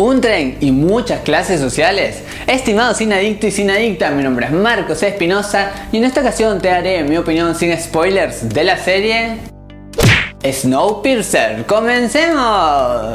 Un tren y muchas clases sociales. Estimado sin adicto y sin adicta, mi nombre es Marcos Espinosa y en esta ocasión te daré mi opinión sin spoilers de la serie Snowpiercer. ¡Comencemos!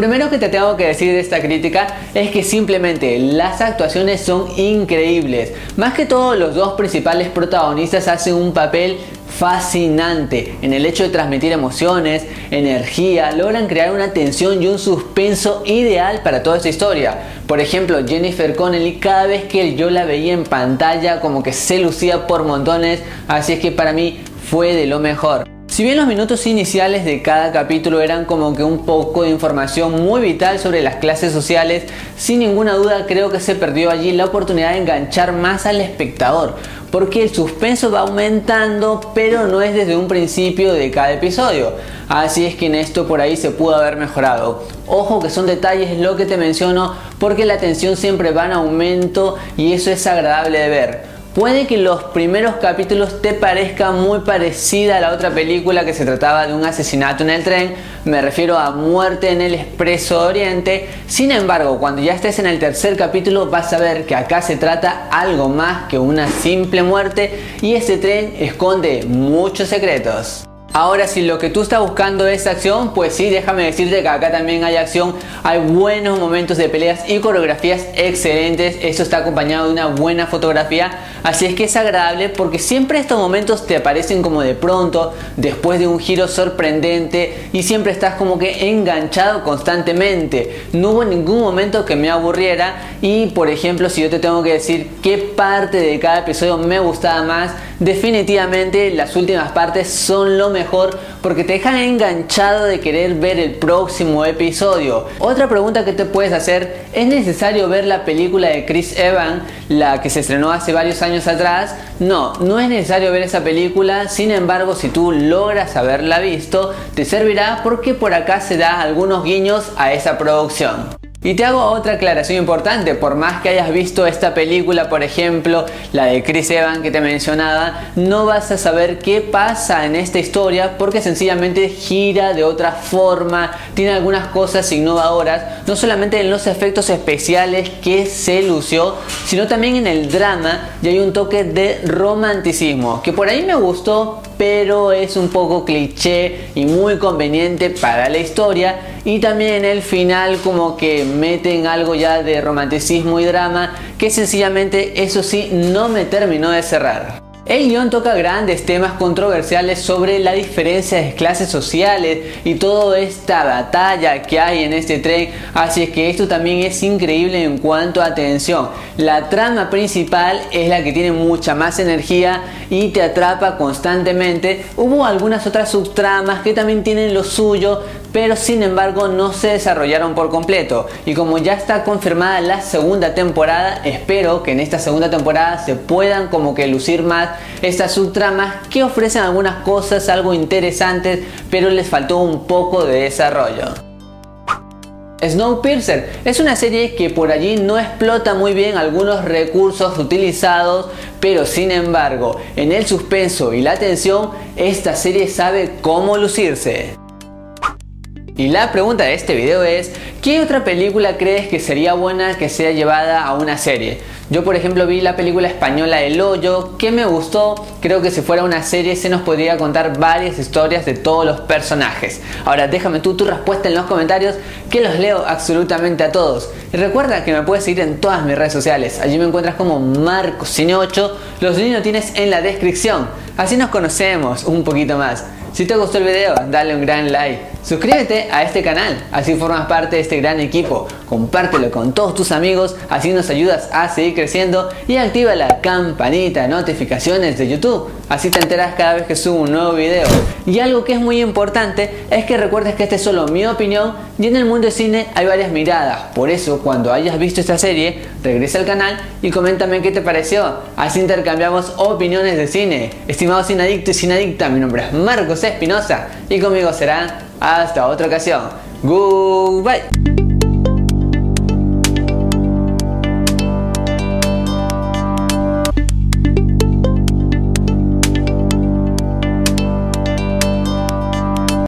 Primero que te tengo que decir de esta crítica es que simplemente las actuaciones son increíbles. Más que todo los dos principales protagonistas hacen un papel fascinante en el hecho de transmitir emociones, energía, logran crear una tensión y un suspenso ideal para toda esta historia. Por ejemplo, Jennifer Connelly cada vez que yo la veía en pantalla como que se lucía por montones, así es que para mí fue de lo mejor. Si bien los minutos iniciales de cada capítulo eran como que un poco de información muy vital sobre las clases sociales, sin ninguna duda creo que se perdió allí la oportunidad de enganchar más al espectador, porque el suspenso va aumentando, pero no es desde un principio de cada episodio. Así es que en esto por ahí se pudo haber mejorado. Ojo que son detalles lo que te menciono, porque la tensión siempre va en aumento y eso es agradable de ver. Puede que los primeros capítulos te parezcan muy parecida a la otra película que se trataba de un asesinato en el tren, me refiero a Muerte en el Expreso Oriente, sin embargo cuando ya estés en el tercer capítulo vas a ver que acá se trata algo más que una simple muerte y este tren esconde muchos secretos. Ahora si lo que tú estás buscando es acción, pues sí, déjame decirte que acá también hay acción, hay buenos momentos de peleas y coreografías excelentes, esto está acompañado de una buena fotografía, así es que es agradable porque siempre estos momentos te aparecen como de pronto, después de un giro sorprendente y siempre estás como que enganchado constantemente, no hubo ningún momento que me aburriera y por ejemplo si yo te tengo que decir qué parte de cada episodio me gustaba más, definitivamente las últimas partes son lo mejor porque te dejan enganchado de querer ver el próximo episodio. Otra pregunta que te puedes hacer, ¿es necesario ver la película de Chris Evans, la que se estrenó hace varios años atrás? No, no es necesario ver esa película, sin embargo si tú logras haberla visto, te servirá porque por acá se da algunos guiños a esa producción. Y te hago otra aclaración importante, por más que hayas visto esta película, por ejemplo, la de Chris Evans que te mencionaba, no vas a saber qué pasa en esta historia porque sencillamente gira de otra forma, tiene algunas cosas innovadoras, no solamente en los efectos especiales que se lució, sino también en el drama y hay un toque de romanticismo, que por ahí me gustó, pero es un poco cliché y muy conveniente para la historia y también el final como que meten algo ya de romanticismo y drama que sencillamente eso sí no me terminó de cerrar. El guion toca grandes temas controversiales sobre la diferencia de clases sociales y toda esta batalla que hay en este tren, así es que esto también es increíble en cuanto a atención. La trama principal es la que tiene mucha más energía y te atrapa constantemente. Hubo algunas otras subtramas que también tienen lo suyo, pero sin embargo no se desarrollaron por completo. Y como ya está confirmada la segunda temporada, espero que en esta segunda temporada se puedan como que lucir más estas subtramas que ofrecen algunas cosas algo interesantes, pero les faltó un poco de desarrollo. Snowpiercer es una serie que por allí no explota muy bien algunos recursos utilizados, pero sin embargo, en el suspenso y la tensión, esta serie sabe cómo lucirse. Y la pregunta de este video es, ¿qué otra película crees que sería buena que sea llevada a una serie? Yo por ejemplo vi la película española El Hoyo, que me gustó, creo que si fuera una serie se nos podría contar varias historias de todos los personajes. Ahora déjame tú tu respuesta en los comentarios, que los leo absolutamente a todos. Y recuerda que me puedes seguir en todas mis redes sociales, allí me encuentras como MarcosCine8, los links los tienes en la descripción, así nos conocemos un poquito más. Si te gustó el video, dale un gran like. Suscríbete a este canal, así formas parte de este gran equipo. Compártelo con todos tus amigos, así nos ayudas a seguir creciendo y activa la campanita de notificaciones de YouTube, así te enteras cada vez que subo un nuevo video. Y algo que es muy importante es que recuerdes que esta es solo mi opinión y en el mundo de cine hay varias miradas. Por eso, cuando hayas visto esta serie, regresa al canal y coméntame qué te pareció. Así intercambiamos opiniones de cine. Estimado adicto y adicta, mi nombre es Marcos Espinosa y conmigo será hasta otra ocasión. Goodbye.